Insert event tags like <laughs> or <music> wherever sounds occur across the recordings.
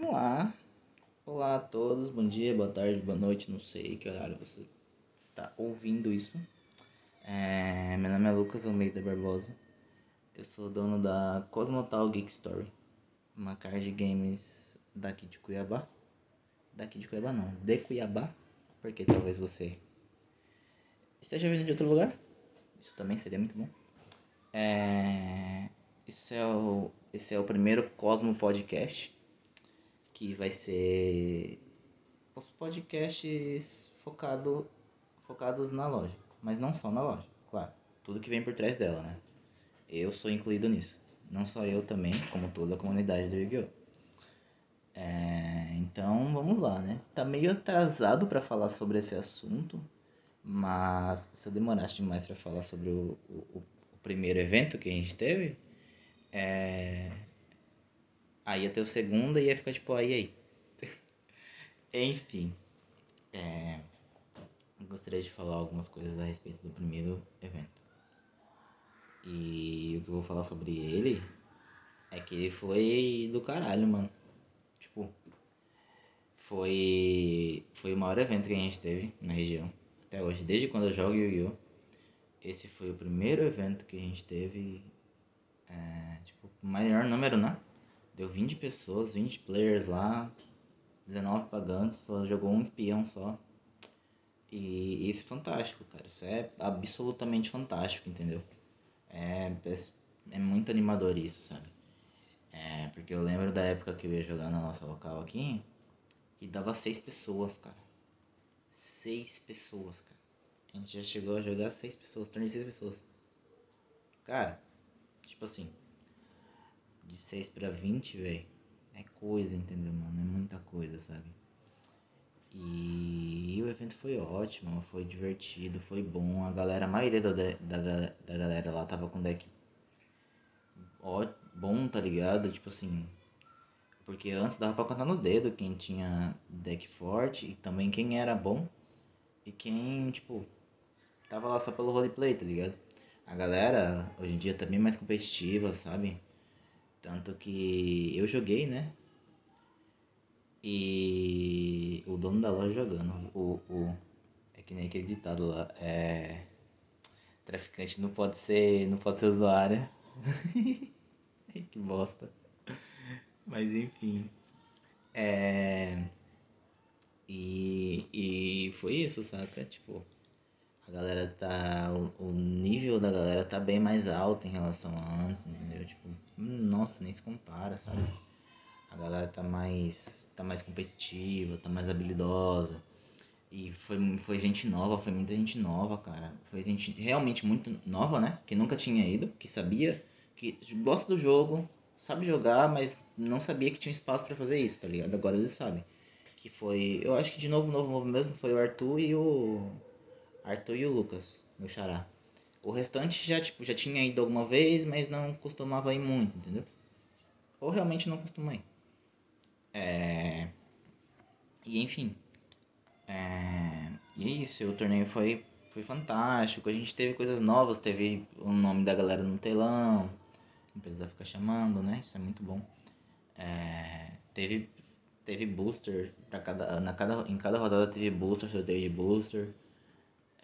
Vamos lá. Olá a todos, bom dia, boa tarde, boa noite, não sei que horário você está ouvindo isso. É, meu nome é Lucas Almeida Barbosa. Eu sou dono da Cosmotal Geek Story, uma card games daqui de Cuiabá. Daqui de Cuiabá não, de Cuiabá, porque talvez você esteja vindo de outro lugar. Isso também seria muito bom. É, esse, é o, esse é o primeiro Cosmo Podcast, que vai ser os podcasts focado, focados na loja, mas não só na loja, claro, tudo que vem por trás dela, né? Eu sou incluído nisso. Não só eu também, como toda a comunidade do Yu-Gi-Oh! É, então vamos lá, né? Tá meio atrasado para falar sobre esse assunto, mas se eu demorasse demais para falar sobre o, o, o, primeiro evento que a gente teve, é... aí ia ter o segundo e ia ficar tipo aí aí. <laughs> Enfim, é... gostaria de falar algumas coisas a respeito do primeiro evento. E o que eu vou falar sobre ele é que ele foi do caralho, mano. Tipo, foi foi o maior evento que a gente teve na região até hoje, desde quando eu jogo Yu-Gi-Oh! Esse foi o primeiro evento que a gente teve, é, tipo, maior número, né? Deu 20 pessoas, 20 players lá, 19 pagantes, só jogou um espião só. E isso é fantástico, cara. Isso é absolutamente fantástico, entendeu? É, é muito animador isso, sabe? É, porque eu lembro da época que eu ia jogar na nossa local aqui e dava seis pessoas, cara. Seis pessoas, cara. A gente já chegou a jogar seis pessoas, tornei seis pessoas. Cara, tipo assim, de seis pra vinte, velho, é coisa, entendeu, mano? É muita coisa, sabe? E o evento foi ótimo, foi divertido, foi bom. A galera, a maioria da, da, da galera lá tava com deck ó, bom, tá ligado? Tipo assim. Porque antes dava pra contar no dedo quem tinha deck forte e também quem era bom e quem, tipo, tava lá só pelo roleplay, tá ligado? A galera hoje em dia tá bem mais competitiva, sabe? Tanto que eu joguei, né? E o dono da loja jogando. O, o, é que nem aquele ditado lá. É. Traficante não pode ser. não pode ser usuário. <laughs> que bosta. Mas enfim. É. E, e foi isso, saca? Tipo, a galera tá. O, o, nível da galera tá bem mais alto em relação a antes, entendeu? Tipo, nossa, nem se compara, sabe? A galera tá mais. tá mais competitiva, tá mais habilidosa. E foi, foi gente nova, foi muita gente nova, cara. Foi gente realmente muito nova, né? Que nunca tinha ido, que sabia, que gosta do jogo, sabe jogar, mas não sabia que tinha espaço para fazer isso, tá ligado? Agora eles sabem. Que foi. Eu acho que de novo, novo, novo mesmo foi o Arthur e o. Arthur e o Lucas, meu xará. O restante já, tipo, já tinha ido alguma vez, mas não costumava ir muito, entendeu? Ou realmente não costuma ir. É... E enfim. É... E é isso, o torneio foi, foi fantástico. A gente teve coisas novas, teve o nome da galera no telão. Não precisa ficar chamando, né? Isso é muito bom. É... Teve, teve booster para cada, na cada. Em cada rodada teve booster, sorteio de booster.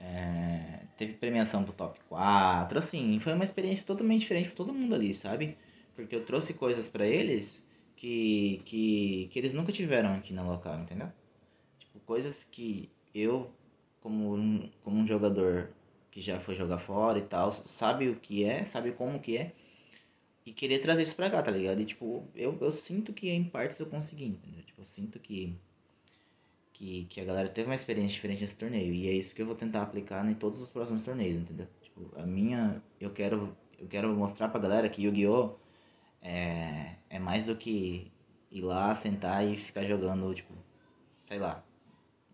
É... Teve premiação pro top 4. Assim, foi uma experiência totalmente diferente para todo mundo ali, sabe? Porque eu trouxe coisas para eles que, que, que eles nunca tiveram aqui na local, entendeu? Tipo, coisas que eu, como um, como um jogador que já foi jogar fora e tal, sabe o que é, sabe como que é, e querer trazer isso pra cá, tá ligado? E tipo, eu, eu sinto que em partes eu consegui, entendeu? Tipo, eu sinto que, que, que a galera teve uma experiência diferente nesse torneio, e é isso que eu vou tentar aplicar em todos os próximos torneios, entendeu? Tipo, a minha, eu quero, eu quero mostrar pra galera que Yu-Gi-Oh! é, é mais do que ir lá, sentar e ficar jogando, tipo, sei lá.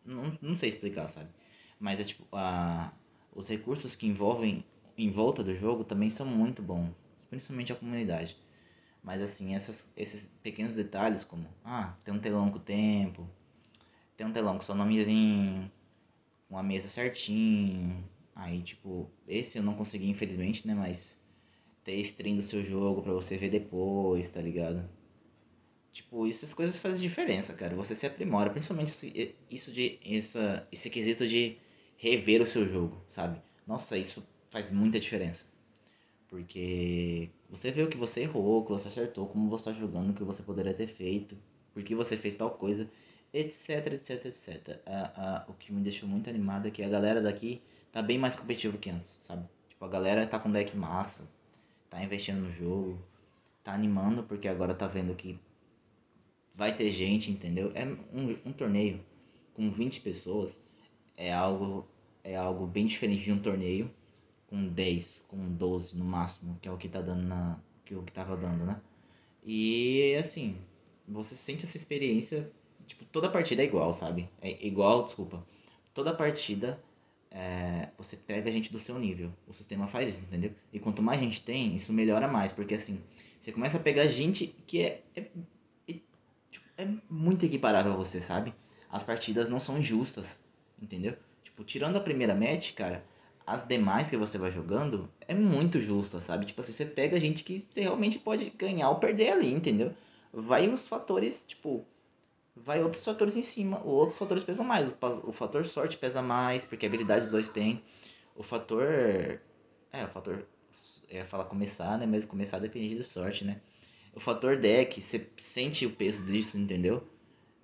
Não, não sei explicar, sabe? Mas é tipo, a, os recursos que envolvem em volta do jogo também são muito bons, principalmente a comunidade. Mas assim, essas, esses pequenos detalhes como, ah, tem um telão com o tempo, tem um telão com seu nomezinho, com a mesa certinho. Aí, tipo, esse eu não consegui, infelizmente, né? Mas ter stream do seu jogo pra você ver depois, tá ligado? Tipo, essas coisas fazem diferença, cara. Você se aprimora, principalmente isso de essa, esse quesito de rever o seu jogo, sabe? Nossa, isso faz muita diferença. Porque você vê o que você errou, o que você acertou, como você está jogando, o que você poderia ter feito, por que você fez tal coisa, etc, etc, etc. O que me deixou muito animado é que a galera daqui tá bem mais competitivo que antes, sabe? Tipo, a galera tá com deck massa, tá investindo no jogo, tá animando porque agora tá vendo que vai ter gente, entendeu? É um, um torneio com 20 pessoas é algo é algo bem diferente de um torneio com 10, com 12 no máximo, que é o que tá dando na que o que tava dando, né? E assim, você sente essa experiência, tipo, toda partida é igual, sabe? É igual, desculpa. Toda partida é, você pega a gente do seu nível. O sistema faz isso, entendeu? E quanto mais gente tem, isso melhora mais, porque assim, você começa a pegar gente que é, é, é, tipo, é muito equiparável a você, sabe? As partidas não são injustas, entendeu? Tipo, tirando a primeira match, cara, as demais que você vai jogando é muito justa, sabe? Tipo assim, você pega gente que você realmente pode ganhar ou perder ali, entendeu? Vai os fatores, tipo, vai outros fatores em cima, outros fatores pesam mais. O fator sorte pesa mais, porque a habilidade dos dois tem. O fator. É, o fator. Eu ia falar começar, né? Mas começar depende de sorte, né? O fator deck, você sente o peso disso, entendeu?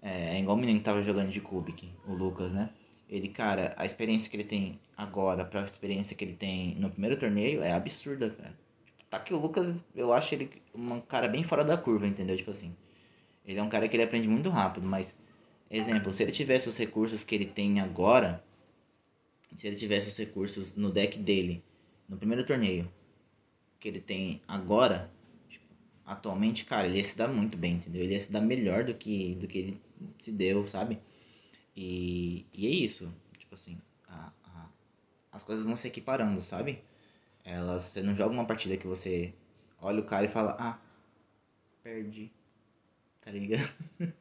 É, é igual o menino que tava jogando de Kubik, o Lucas, né? Ele, cara, a experiência que ele tem agora pra experiência que ele tem no primeiro torneio é absurda, cara. Tá que o Lucas, eu acho ele um cara bem fora da curva, entendeu? Tipo assim. Ele é um cara que ele aprende muito rápido, mas exemplo, se ele tivesse os recursos que ele tem agora, se ele tivesse os recursos no deck dele no primeiro torneio que ele tem agora, tipo, atualmente, cara, ele ia se dar muito bem, entendeu? Ele ia se dar melhor do que do que ele se deu, sabe? E, e é isso, tipo assim, a, a, as coisas vão se equiparando, sabe? Elas, você não joga uma partida que você olha o cara e fala, ah, perdi tá ligado? <laughs>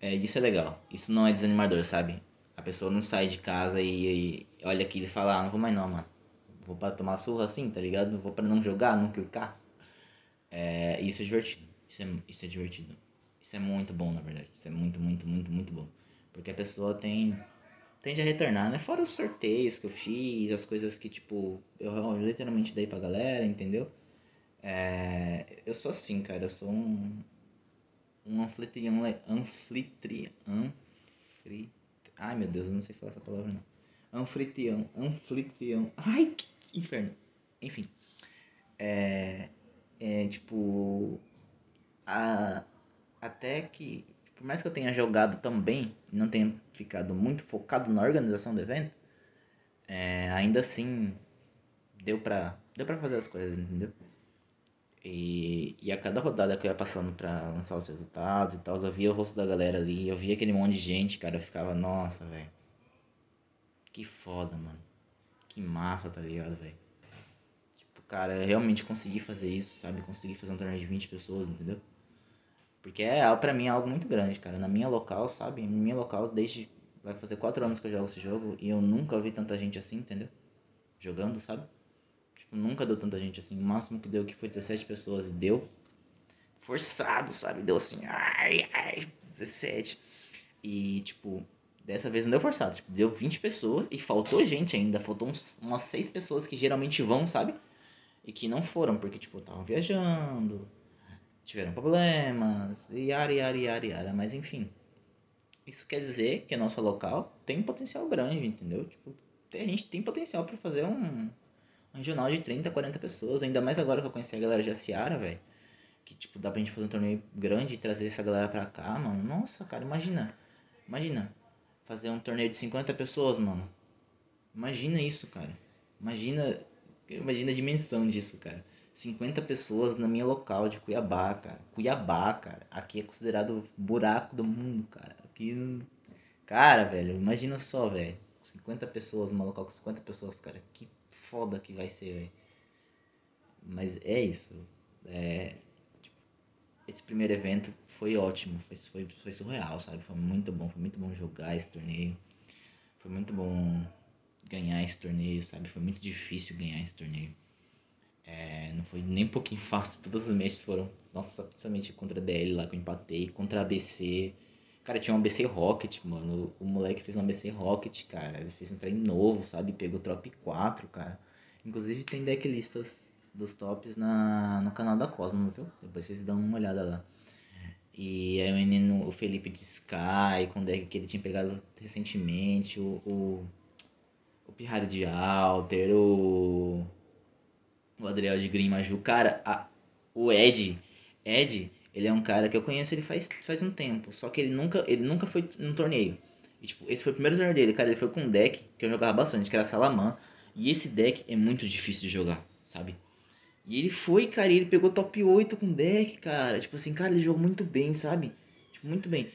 é, isso é legal. Isso não é desanimador, sabe? A pessoa não sai de casa e, e olha aqui e fala, ah, não vou mais não, mano. Vou pra tomar surra assim, tá ligado? Vou pra não jogar, não clicar. É, isso é divertido. Isso é, isso é divertido. Isso é muito bom, na verdade. Isso é muito, muito, muito, muito bom. Porque a pessoa tem tende a retornar, né? Fora os sorteios que eu fiz, as coisas que, tipo, eu, eu literalmente dei pra galera, entendeu? É, eu sou assim, cara. Eu sou um, um anfitrião, anfitrião, anfri, ai meu Deus, eu não sei falar essa palavra não, anfitrião, anfitrião, ai que inferno, enfim, é, é tipo, a, até que, por mais que eu tenha jogado também, não tenha ficado muito focado na organização do evento, é, ainda assim, deu pra, deu pra fazer as coisas, entendeu? E, e a cada rodada que eu ia passando pra lançar os resultados e tal, eu via o rosto da galera ali, eu via aquele monte de gente, cara, eu ficava, nossa, velho. Que foda, mano. Que massa, tá ligado, velho? Tipo, cara, eu realmente consegui fazer isso, sabe? Consegui fazer um torneio de 20 pessoas, entendeu? Porque é, pra mim, é algo muito grande, cara. Na minha local, sabe? Na minha local, desde. Vai fazer 4 anos que eu jogo esse jogo e eu nunca vi tanta gente assim, entendeu? Jogando, sabe? Nunca deu tanta gente assim. O máximo que deu que foi 17 pessoas. E deu forçado, sabe? Deu assim, ai, ai, 17. E, tipo, dessa vez não deu forçado. Tipo, deu 20 pessoas e faltou gente ainda. Faltou uns, umas 6 pessoas que geralmente vão, sabe? E que não foram, porque, tipo, estavam viajando, tiveram problemas, e yara, yara, yara, yara. Mas, enfim. Isso quer dizer que a nossa local tem um potencial grande, entendeu? Tipo, a gente tem potencial para fazer um, um jornal de 30, 40 pessoas. Ainda mais agora que eu conheci a galera de Seara, velho. Que, tipo, dá pra gente fazer um torneio grande e trazer essa galera pra cá, mano. Nossa, cara, imagina. Imagina. Fazer um torneio de 50 pessoas, mano. Imagina isso, cara. Imagina. Imagina a dimensão disso, cara. 50 pessoas na minha local de Cuiabá, cara. Cuiabá, cara. Aqui é considerado buraco do mundo, cara. Aqui. Cara, velho, imagina só, velho. 50 pessoas local com 50 pessoas, cara. Que foda que vai ser, velho. Mas é isso. É, tipo, esse primeiro evento foi ótimo, foi, foi, foi surreal, sabe? Foi muito bom, foi muito bom jogar esse torneio. Foi muito bom ganhar esse torneio, sabe? Foi muito difícil ganhar esse torneio. É, não foi nem um pouquinho <laughs> fácil. Todas as matches foram. Nossa, principalmente contra a DL lá que eu empatei. Contra a ABC. Cara, tinha um ABC Rocket, mano. O, moleque fez um ABC Rocket, cara. Ele fez um trem novo, sabe? Pegou top 4, cara. Inclusive tem decklistas dos tops na, no canal da Cosmo, viu? Depois vocês dão uma olhada lá. E aí o menino, o Felipe de Sky, com o deck que ele tinha pegado recentemente, o, o, o Pirrari de Alter, o, o Adriel de Green Maju. Cara, a, o Ed, Ed, ele é um cara que eu conheço ele faz, faz um tempo, só que ele nunca, ele nunca foi num torneio. E, tipo, esse foi o primeiro torneio dele, cara, ele foi com um deck que eu jogava bastante, que era Salaman. E esse deck é muito difícil de jogar, sabe? E ele foi, cara, e ele pegou top 8 com deck, cara. Tipo assim, cara, ele jogou muito bem, sabe? Tipo, muito bem.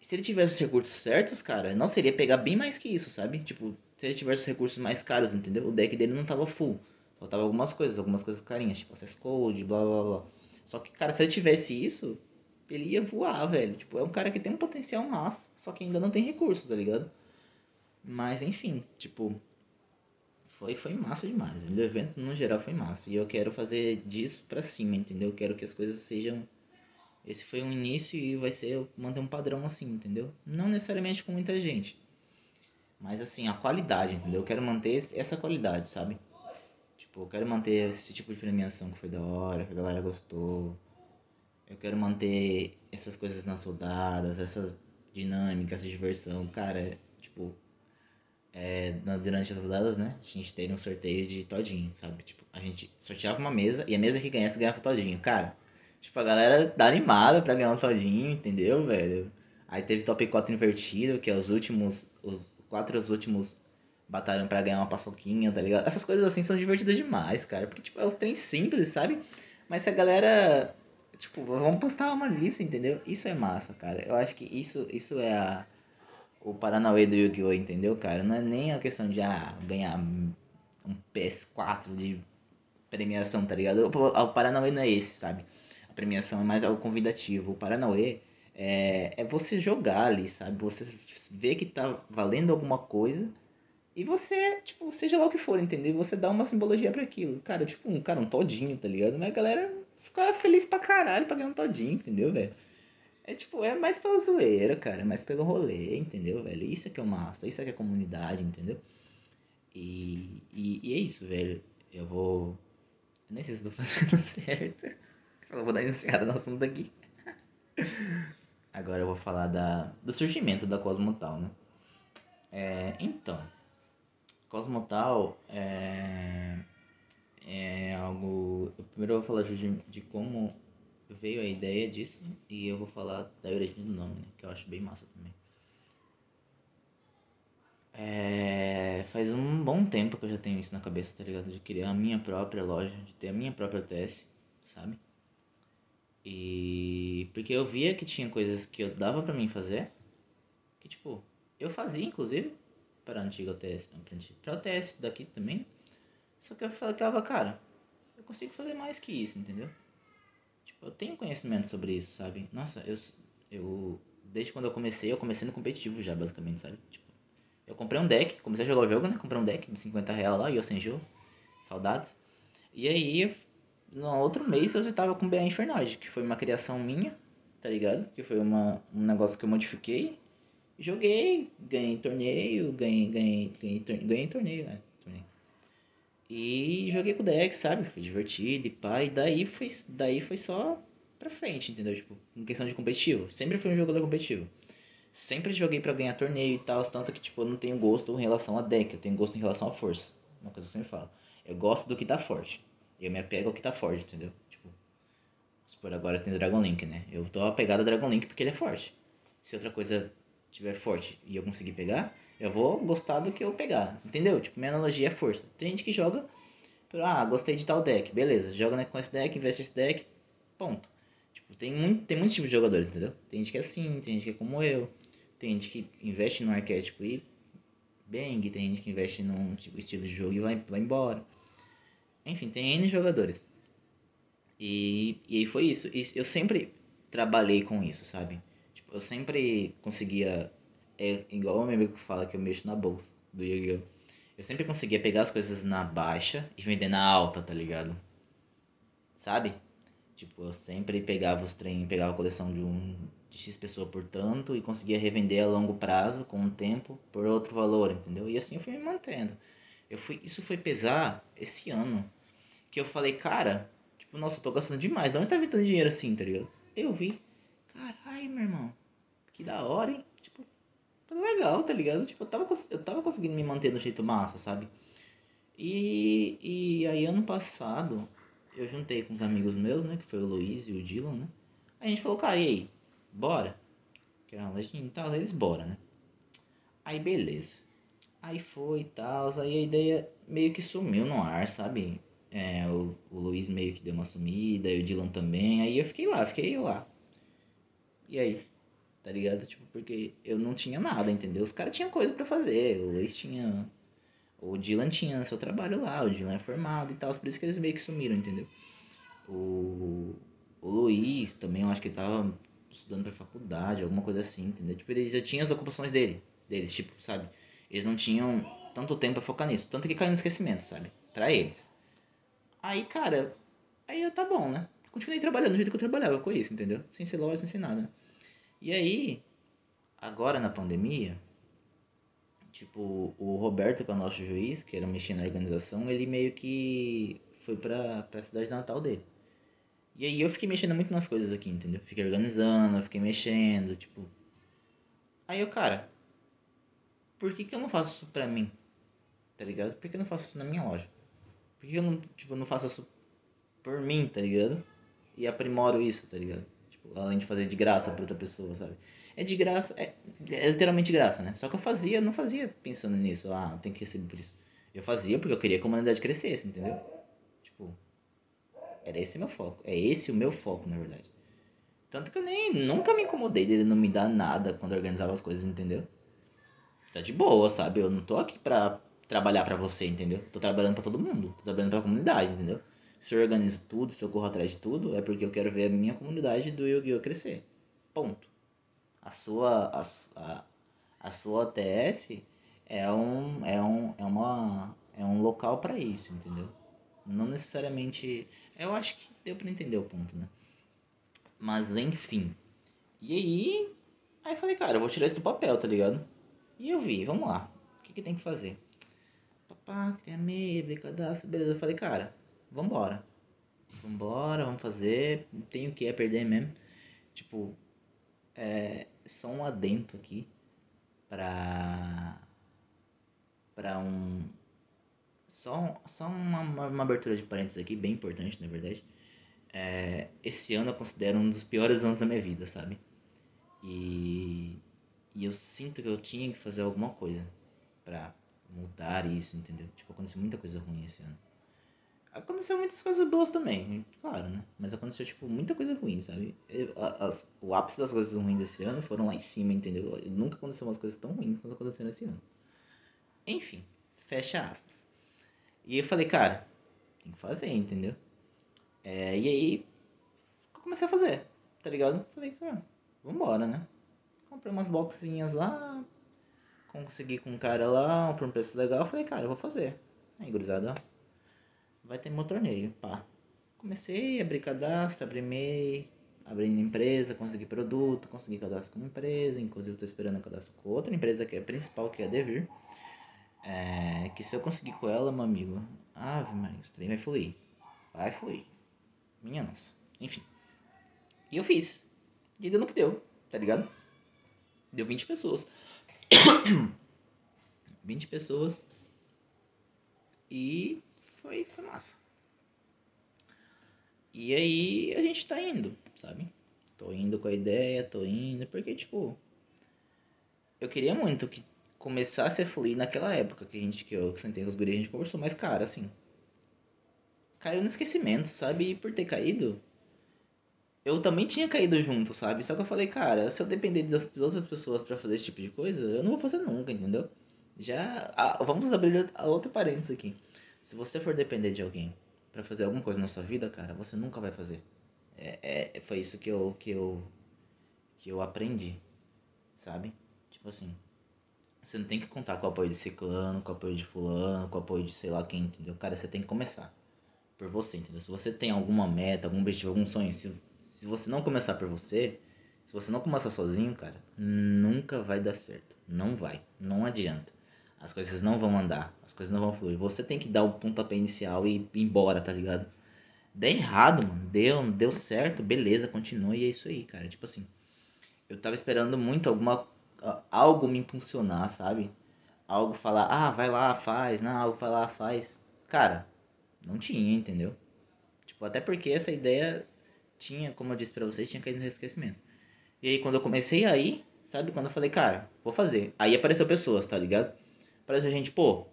Se ele tivesse os recursos certos, cara, não seria pegar bem mais que isso, sabe? Tipo, se ele tivesse os recursos mais caros, entendeu? O deck dele não tava full. Faltava algumas coisas, algumas coisas carinhas, tipo Access Code, blá blá blá. Só que, cara, se ele tivesse isso, ele ia voar, velho. Tipo, é um cara que tem um potencial massa, só que ainda não tem recursos, tá ligado? Mas, enfim, tipo, foi, foi massa demais. O evento no geral foi massa. E eu quero fazer disso pra cima, entendeu? Eu quero que as coisas sejam. Esse foi um início e vai ser manter um padrão assim, entendeu? Não necessariamente com muita gente. Mas assim, a qualidade, entendeu? Eu quero manter essa qualidade, sabe? Tipo, eu quero manter esse tipo de premiação que foi da hora, que a galera gostou. Eu quero manter essas coisas nas rodadas, essas dinâmicas de diversão. Cara, tipo, é, durante as rodadas, né? A gente teve um sorteio de todinho, sabe? Tipo, a gente sorteava uma mesa e a mesa que ganhasse ganhava todinho. Cara, tipo, a galera tá animada pra ganhar um todinho, entendeu, velho? Aí teve top 4 invertido, que é os últimos, os quatro os últimos batalham para ganhar uma paçoquinha, tá ligado? Essas coisas assim são divertidas demais, cara. Porque, tipo, é os trem simples, sabe? Mas se a galera, tipo, vamos postar uma lista, entendeu? Isso é massa, cara. Eu acho que isso, isso é a o Paranauê do Yu-Gi-Oh!, entendeu, cara? Não é nem a questão de ah, ganhar um PS4 de premiação, tá ligado? O, o Paranauê não é esse, sabe? A premiação é mais algo convidativo. O Paranauê é, é você jogar ali, sabe? Você vê que tá valendo alguma coisa e você, tipo, seja lá o que for, entendeu? Você dá uma simbologia para aquilo. Cara, tipo, um cara, um todinho, tá ligado? Mas a galera fica feliz pra caralho pra ganhar um todinho, entendeu, velho? É tipo, é mais pela zoeira, cara. É mais pelo rolê, entendeu, velho? Isso é que é o massa, isso é que é comunidade, entendeu? E, e, e é isso, velho. Eu vou. Nem sei se estou fazendo <laughs> certo. Eu vou dar encerrada no assunto aqui. Agora eu vou falar da, do surgimento da Cosmotal, né? É, então, Cosmotal é, é algo. Primeiro eu vou falar de, de como veio a ideia disso e eu vou falar da origem do nome, né, que eu acho bem massa também. É, faz um bom tempo que eu já tenho isso na cabeça, tá ligado? De criar a minha própria loja, de ter a minha própria TS, sabe? E porque eu via que tinha coisas que eu dava para mim fazer, que tipo, eu fazia inclusive para a antiga OTS, para a OTS daqui também. Só que eu falava, cara, eu consigo fazer mais que isso, entendeu? eu tenho conhecimento sobre isso, sabe? Nossa, eu, eu desde quando eu comecei, eu comecei no competitivo já, basicamente, sabe? Tipo, eu comprei um deck, comecei a jogar o jogo, né? Comprei um deck de 50 reais lá, Yosenju, saudades. E aí, no outro mês eu já tava com BA Infernoid, que foi uma criação minha, tá ligado? Que foi uma, um negócio que eu modifiquei. Joguei, ganhei torneio, ganhei, ganhei, ganhei, ganhei, ganhei torneio, né? E joguei com o deck, sabe? Foi divertido e pá. E daí foi, daí foi só pra frente, entendeu? Tipo, em questão de competitivo. Sempre fui um jogador competitivo. Sempre joguei para ganhar torneio e tal. Tanto que, tipo, eu não tenho gosto em relação a deck. Eu tenho gosto em relação à força. Uma coisa que eu sempre falo. Eu gosto do que tá forte. Eu me apego ao que tá forte, entendeu? Tipo, por agora tem Dragon Link, né? Eu tô apegado a Dragon Link porque ele é forte. Se outra coisa tiver forte e eu conseguir pegar, eu vou gostar do que eu pegar, entendeu? Tipo, minha analogia é força. Tem gente que joga, ah, gostei de tal deck, beleza, joga com esse deck, investe esse deck, ponto. Tipo, tem muito, tem muitos tipos de jogadores, entendeu? Tem gente que é assim, tem gente que é como eu, tem gente que investe no arquétipo e bang, tem gente que investe num tipo, estilo de jogo e vai, vai embora. Enfim, tem N jogadores. E, e aí foi isso. E eu sempre trabalhei com isso, sabe? Eu sempre conseguia é igual o meu amigo que fala que eu mexo na bolsa do Yu-Gi-Oh! Eu sempre conseguia pegar as coisas na baixa e vender na alta, tá ligado? sabe? Tipo, eu sempre pegava os trem, pegava a coleção de um de X pessoa por tanto e conseguia revender a longo prazo, com o tempo, por outro valor, entendeu? E assim eu fui me mantendo. Eu fui, isso foi pesar esse ano. Que eu falei, cara, tipo, nossa, eu tô gastando demais. De onde tá vindo dinheiro assim, tá ligado? Eu vi. Caralho, meu irmão. Que da hora, hein? Tipo, tá legal, tá ligado? Tipo, eu tava, eu tava conseguindo me manter do jeito massa, sabe? E, e aí ano passado eu juntei com os amigos meus, né? Que foi o Luiz e o Dylan, né? Aí a gente falou, cara, e aí? Bora? Que era uma lojinha e tal, eles bora, né? Aí beleza. Aí foi e tal, aí a ideia meio que sumiu no ar, sabe? É, o, o Luiz meio que deu uma sumida, e o Dylan também, aí eu fiquei lá, fiquei lá. E aí? Tá ligado? Tipo, porque eu não tinha nada, entendeu? Os caras tinham coisa para fazer, o Luiz tinha o Dylan tinha seu trabalho lá, o Dylan é formado e tal, por isso que eles meio que sumiram, entendeu? O, o Luiz também, eu acho que ele tava estudando pra faculdade, alguma coisa assim, entendeu? Tipo, ele já tinha as ocupações dele, deles, tipo, sabe? Eles não tinham tanto tempo pra focar nisso, tanto que caiu no esquecimento, sabe? Pra eles. Aí, cara, aí eu tá bom, né? Continuei trabalhando do jeito que eu trabalhava com isso, entendeu? Sem ser loja, sem ser nada. E aí, agora na pandemia, Tipo, o Roberto, que é o nosso juiz, que era mexendo na organização, ele meio que foi pra, pra cidade natal dele. E aí eu fiquei mexendo muito nas coisas aqui, entendeu? Fiquei organizando, fiquei mexendo, tipo. Aí eu, cara, por que, que eu não faço isso pra mim? Tá ligado? Por que eu não faço isso na minha loja? Por que eu não, tipo, não faço isso por mim, tá ligado? E aprimoro isso, tá ligado? Tipo, além de fazer de graça pra outra pessoa, sabe? é de graça, é, é literalmente de graça, né? Só que eu fazia, não fazia pensando nisso, ah, tem que receber por isso. Eu fazia porque eu queria que a comunidade crescesse, entendeu? Tipo, era esse meu foco. É esse o meu foco, na verdade. Tanto que eu nem nunca me incomodei dele não me dar nada quando eu organizava as coisas, entendeu? Tá de boa, sabe? Eu não tô aqui pra trabalhar pra você, entendeu? Tô trabalhando pra todo mundo. Tô trabalhando pra comunidade, entendeu? Se eu organizo tudo, se eu corro atrás de tudo, é porque eu quero ver a minha comunidade do Yu-Gi-Oh! crescer. Ponto a sua a, a, a sua OTS é um é um é uma é um local para isso, entendeu? Não necessariamente, eu acho que deu para entender o ponto, né? Mas enfim. E aí, aí eu falei, cara, eu vou tirar isso do papel, tá ligado? E eu vi, vamos lá. O que, que tem que fazer? Papá, tem a meia, cadastro, beleza. Eu falei, cara, vambora. Vambora, vamos fazer. Não tenho o que é perder mesmo. Tipo, é, só um adento aqui para para um só, só uma, uma, abertura de parênteses aqui bem importante na verdade é, esse ano eu considero um dos piores anos da minha vida sabe e, e eu sinto que eu tinha que fazer alguma coisa para mudar isso entendeu tipo aconteceu muita coisa ruim esse ano Aconteceu muitas coisas boas também, claro, né? Mas aconteceu, tipo, muita coisa ruim, sabe? As, o ápice das coisas ruins desse ano foram lá em cima, entendeu? Nunca aconteceu umas coisas tão ruins quanto aconteceram esse ano. Enfim, fecha aspas. E eu falei, cara, tem que fazer, entendeu? É, e aí, comecei a fazer, tá ligado? Falei, cara, vambora, né? Comprei umas boxinhas lá, consegui com um cara lá, por um preço legal. Falei, cara, eu vou fazer. Aí, gurizada, vai ter meu torneio, pá. Comecei a abrir cadastro, abri MEI, abrindo empresa, consegui produto, consegui cadastro com empresa, inclusive estou esperando cadastro com outra empresa que é a principal, que é a Devir. É, que se eu conseguir com ela, meu amigo, ave Maria, o trem vai fluir. Vai fluir. Minha nossa. Enfim. E eu fiz. E deu no que deu, tá ligado? Deu 20 pessoas. <coughs> 20 pessoas. E foi, foi massa. E aí a gente tá indo, sabe? Tô indo com a ideia, tô indo, porque tipo. Eu queria muito que começasse a fluir naquela época que a gente, que eu sentei os guris, a gente conversou, mas cara, assim. Caiu no esquecimento, sabe? E por ter caído, eu também tinha caído junto, sabe? Só que eu falei, cara, se eu depender das outras pessoas para fazer esse tipo de coisa, eu não vou fazer nunca, entendeu? Já. Ah, vamos abrir a outra parênteses aqui. Se você for depender de alguém para fazer alguma coisa na sua vida, cara, você nunca vai fazer. É, é, foi isso que eu, que eu que eu aprendi, sabe? Tipo assim, você não tem que contar com o apoio de ciclano, com o apoio de fulano, com o apoio de sei lá quem, entendeu? Cara, você tem que começar. por você, entendeu? Se você tem alguma meta, algum objetivo, algum sonho, se, se você não começar por você, se você não começar sozinho, cara, nunca vai dar certo. Não vai. Não adianta. As coisas não vão andar. As coisas não vão fluir. Você tem que dar o pontapé inicial e ir embora, tá ligado? Deu errado, mano. Deu, deu certo, beleza, continua e é isso aí, cara. Tipo assim, eu tava esperando muito alguma algo me impulsionar, sabe? Algo falar, ah, vai lá, faz, não, algo vai lá, faz. Cara, não tinha, entendeu? Tipo, até porque essa ideia tinha, como eu disse pra vocês, tinha caído no esquecimento. E aí quando eu comecei a ir, sabe? Quando eu falei, cara, vou fazer. Aí apareceu pessoas, tá ligado? Apareceu gente, pô,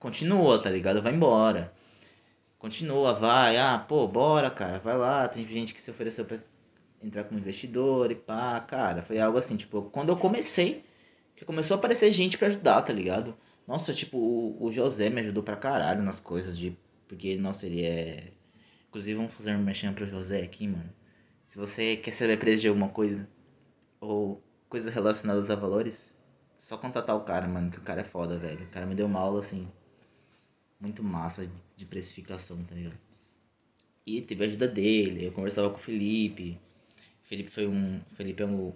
continua, tá ligado? Vai embora. Continua, vai. Ah, pô, bora, cara, vai lá. Tem gente que se ofereceu pra entrar como investidor e pá, cara. Foi algo assim, tipo, quando eu comecei, que começou a aparecer gente para ajudar, tá ligado? Nossa, tipo, o, o José me ajudou pra caralho nas coisas de. Porque, nossa, ele é. Inclusive, vamos fazer um mexendo pro José aqui, mano. Se você quer saber preço de alguma coisa, ou coisas relacionadas a valores, só contatar o cara, mano, que o cara é foda, velho. O cara me deu uma aula, assim, muito massa de precificação, tá ligado? E teve a ajuda dele, eu conversava com o Felipe. O Felipe foi um. Felipe é um,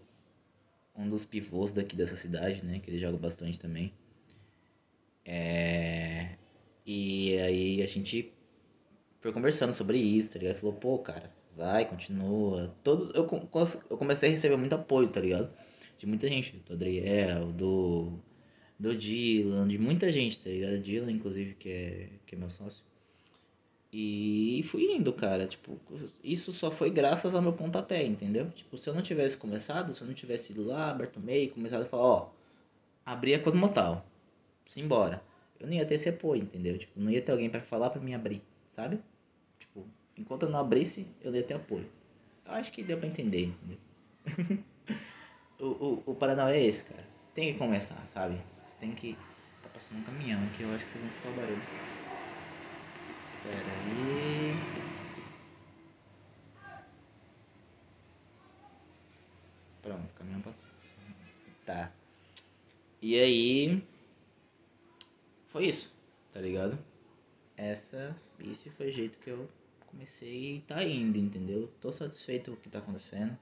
um dos pivôs daqui dessa cidade, né? Que ele joga bastante também. É... E aí a gente foi conversando sobre isso, tá ligado? Falou, pô, cara, vai, continua. Todo, eu, eu comecei a receber muito apoio, tá ligado? De muita gente, do Adriel, do, do Dylan, de muita gente, tá ligado? Dylan, inclusive, que é, que é meu sócio. E fui indo, cara. Tipo, isso só foi graças ao meu pontapé, entendeu? Tipo, se eu não tivesse começado, se eu não tivesse ido lá, aberto meio, começado a falar, ó, abri a Cosmotal, simbora. Eu não ia ter esse apoio, entendeu? Tipo, não ia ter alguém para falar para mim abrir, sabe? Enquanto eu não abrisse, eu ia ter apoio. Eu acho que deu pra entender, entendeu? <laughs> o, o, o Paraná é esse, cara. Tem que começar, sabe? Você tem que. Tá passando um caminhão aqui, eu acho que vocês vão escutar o barulho. Pera aí. Pronto, o caminhão passou. Tá. E aí. Foi isso, tá ligado? Essa. Esse foi o jeito que eu comecei e tá indo, entendeu? Tô satisfeito com o que tá acontecendo.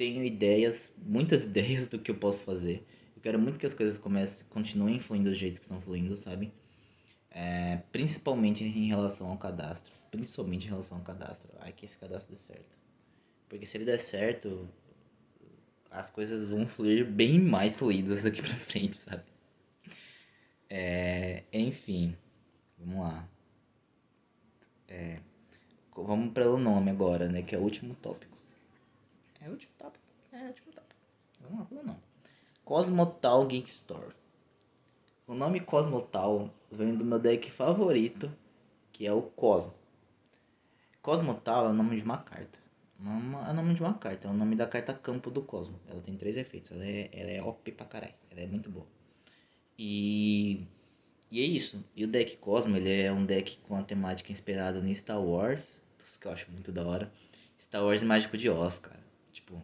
Tenho ideias, muitas <laughs> ideias do que eu posso fazer. Eu quero muito que as coisas comecem, continuem fluindo do jeito que estão fluindo, sabe? É, principalmente em relação ao cadastro. Principalmente em relação ao cadastro. Ai, que esse cadastro dê certo. Porque se ele der certo, as coisas vão fluir bem mais fluídas daqui <laughs> pra frente, sabe? É, enfim, vamos lá. É, vamos para o nome agora, né? Que é o último tópico. É o último tópico. É o último tópico. Vamos lá pelo nome. Cosmotal Geek Store. O nome Cosmotal vem do meu deck favorito, que é o Cosmo. Cosmotal é o nome de uma carta. É o nome de uma carta, é o nome da carta campo do Cosmo. Ela tem três efeitos, ela é, ela é OP pra caralho, ela é muito boa. E e é isso. E o deck Cosmo, ele é um deck com a temática inspirada no Star Wars, que eu acho muito da hora. Star Wars e Mágico de Oz, cara. Tipo,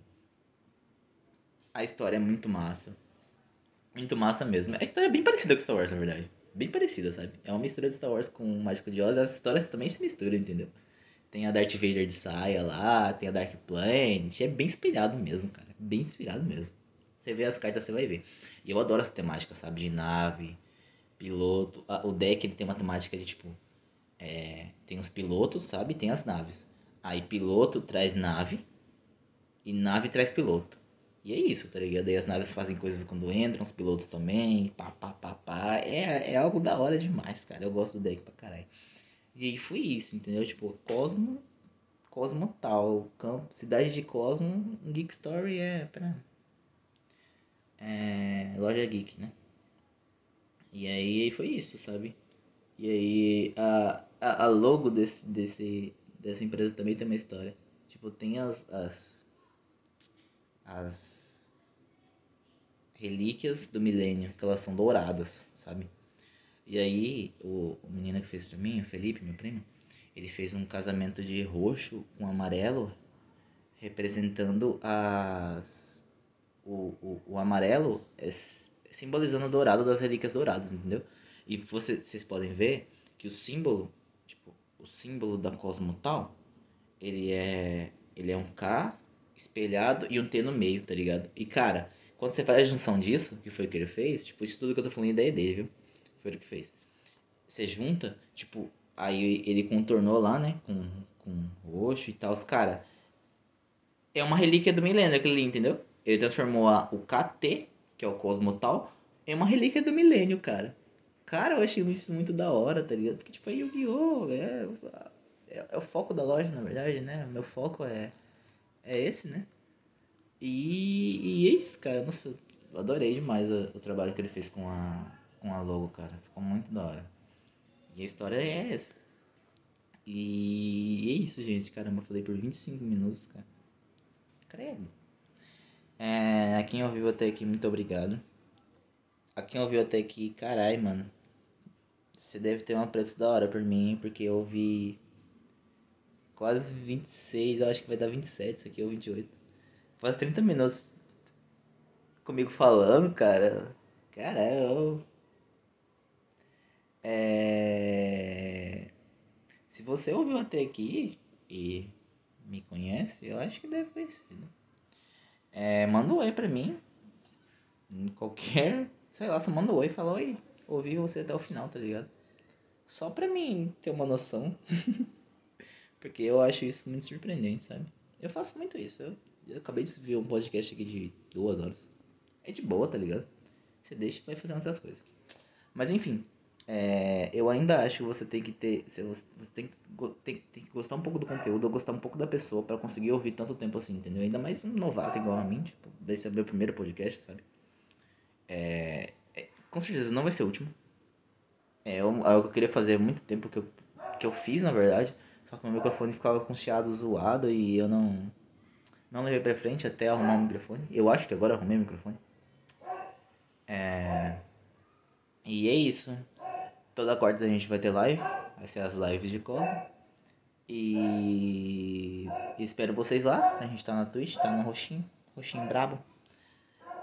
a história é muito massa. Muito massa mesmo. A história é bem parecida com Star Wars, na verdade. Bem parecida, sabe? É uma mistura de Star Wars com Mágico de Oz. As histórias também se misturam, entendeu? Tem a Darth Vader de saia lá, tem a Dark Planet. É bem inspirado mesmo, cara. Bem inspirado mesmo. Você vê as cartas, você vai ver. E eu adoro essa temática, sabe? De nave, piloto. o deck ele tem uma temática de tipo. É, tem os pilotos, sabe? Tem as naves. Aí piloto traz nave. E nave traz piloto. E é isso, tá ligado? Aí as naves fazem coisas quando entram, os pilotos também. Pá, pá, pá, pá. É, é algo da hora demais, cara. Eu gosto do deck pra caralho. E aí foi isso, entendeu? Tipo, Cosmo. Cosmo tal. Campo, cidade de Cosmo. Geek Story é pra. É. Loja Geek, né? E aí foi isso, sabe? E aí a, a, a logo desse, desse, dessa empresa também tem uma história. Tipo, tem as, as, as relíquias do milênio, que elas são douradas, sabe? E aí o, o menino que fez pra mim, o Felipe, meu primo, ele fez um casamento de roxo com amarelo, representando as. O, o, o amarelo é simbolizando o dourado das relíquias douradas, entendeu? E você, vocês podem ver que o símbolo, tipo, o símbolo da Cosmotal, ele é ele é um K espelhado e um T no meio, tá ligado? E cara, quando você faz a junção disso, que foi o que ele fez, tipo, isso tudo que eu tô falando é ideia dele, viu? Foi ele que fez. Você junta, tipo, aí ele contornou lá, né, com, com roxo e tal, os cara, é uma relíquia do milênio aquele ali, entendeu? Ele transformou a, o KT, que é o Cosmotal, em uma relíquia do milênio, cara. Cara, eu achei isso muito da hora, tá ligado? Porque, tipo, é Yu-Gi-Oh! É, é, é, o foco da loja, na verdade, né? Meu foco é, é esse, né? E, e é isso, cara. Nossa, eu adorei demais o, o, trabalho que ele fez com a, com a logo, cara. Ficou muito da hora. E a história é essa. E é isso, gente. Caramba, eu falei por 25 minutos, cara. Credo. É, a quem ouviu até aqui, muito obrigado. A quem ouviu até aqui, carai, mano. Você deve ter uma preço da hora por mim, porque eu ouvi quase 26, eu acho que vai dar 27 isso aqui, ou 28. Quase 30 minutos comigo falando, cara. Cara, eu. É... Se você ouviu até aqui e me conhece, eu acho que deve conhecer. Né? É, manda um oi pra mim. Qualquer. Sei lá, só manda um oi e fala oi. Ouvi você até o final, tá ligado? Só pra mim ter uma noção. <laughs> Porque eu acho isso muito surpreendente, sabe? Eu faço muito isso. Eu, eu acabei de ver um podcast aqui de duas horas. É de boa, tá ligado? Você deixa e vai fazendo outras coisas. Mas enfim, é, eu ainda acho que você tem que ter. Você, você tem, tem, tem, que gostar um pouco do conteúdo, ou gostar um pouco da pessoa para conseguir ouvir tanto tempo assim, entendeu? Ainda mais um novato igual a mim, tipo, desse é meu primeiro podcast, sabe? É, é, com certeza não vai ser o último. É, algo é que eu queria fazer há muito tempo que eu, que eu fiz, na verdade. Só que meu microfone ficava com chiado zoado e eu não. Não levei pra frente até arrumar o microfone. Eu acho que agora arrumei o microfone. É. E é isso. Toda quarta a gente vai ter live. Vai ser as lives de cola. E... espero vocês lá. A gente tá na Twitch, tá no roxinho. Roxinho brabo.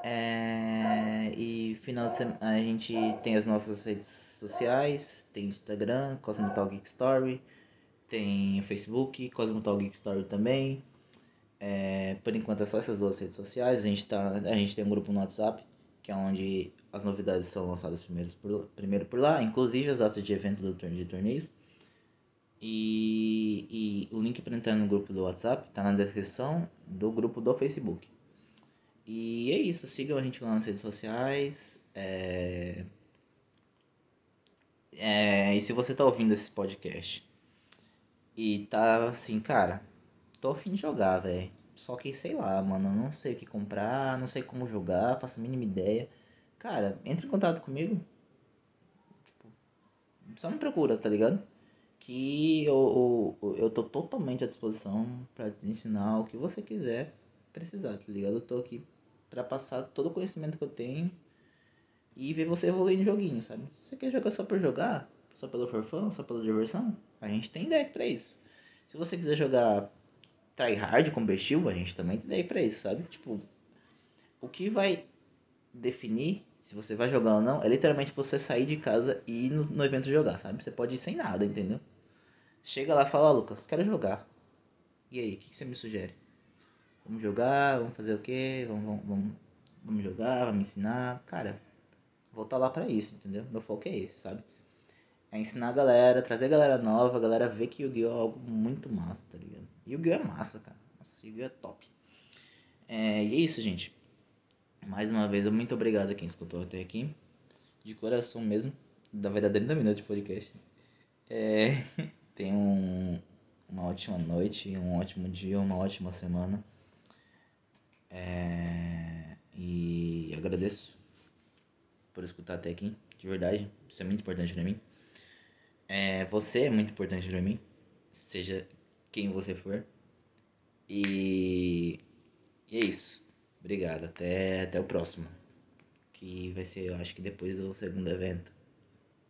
É... E final de semana a gente tem as nossas redes sociais. Tem Instagram, Cosmotal Geek Story. Tem o Facebook, Cosmotal Geek Story também. É... Por enquanto é só essas duas redes sociais. A gente, tá... a gente tem um grupo no WhatsApp que é onde as novidades são lançadas primeiro por, primeiro por lá, inclusive as datas de evento do de torneios. E, e o link para entrar no grupo do WhatsApp está na descrição do grupo do Facebook. E é isso, sigam a gente lá nas redes sociais. É... É, e se você tá ouvindo esse podcast e tá assim, cara, tô afim de jogar, velho só que, sei lá, mano, não sei o que comprar, não sei como jogar, faço a mínima ideia. Cara, entre em contato comigo. Tipo, só me procura, tá ligado? Que eu, eu, eu tô totalmente à disposição para te ensinar o que você quiser precisar, tá ligado? Eu tô aqui para passar todo o conhecimento que eu tenho e ver você evoluir no joguinho, sabe? Se você quer jogar só por jogar, só pelo forfão, só pela diversão, a gente tem deck pra isso. Se você quiser jogar tryhard competitivo, a gente também tem daí pra isso, sabe? Tipo, o que vai definir se você vai jogar ou não é literalmente você sair de casa e ir no, no evento jogar, sabe? Você pode ir sem nada, entendeu? Chega lá e fala, Lucas, quero jogar. E aí, o que, que, você me sugere? Vamos jogar, vamos fazer o quê? Vamos, vamos, vamos, vamos jogar, vamos ensinar. Cara, vou estar lá pra isso, entendeu? Meu foco é esse, sabe? É ensinar a galera, trazer a galera nova, a galera ver que Yu-Gi-Oh! é algo muito massa, tá ligado? Yu-Gi-Oh! é massa, cara. Nossa, Yu-Gi-Oh! é top. É, e é isso, gente. Mais uma vez, muito obrigado a quem escutou até aqui. De coração mesmo. Da verdade, 30 minutos de podcast. É, <laughs> tenham um, uma ótima noite, um ótimo dia, uma ótima semana. É, e agradeço por escutar até aqui. De verdade, isso é muito importante pra mim. É, você é muito importante para mim, seja quem você for. E, e é isso. Obrigado. Até, até o próximo. Que vai ser, eu acho que depois do segundo evento.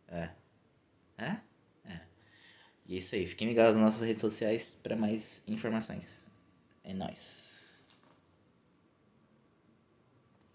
É. É? É. E é isso aí. Fiquem ligados nas nossas redes sociais para mais informações. É nóis.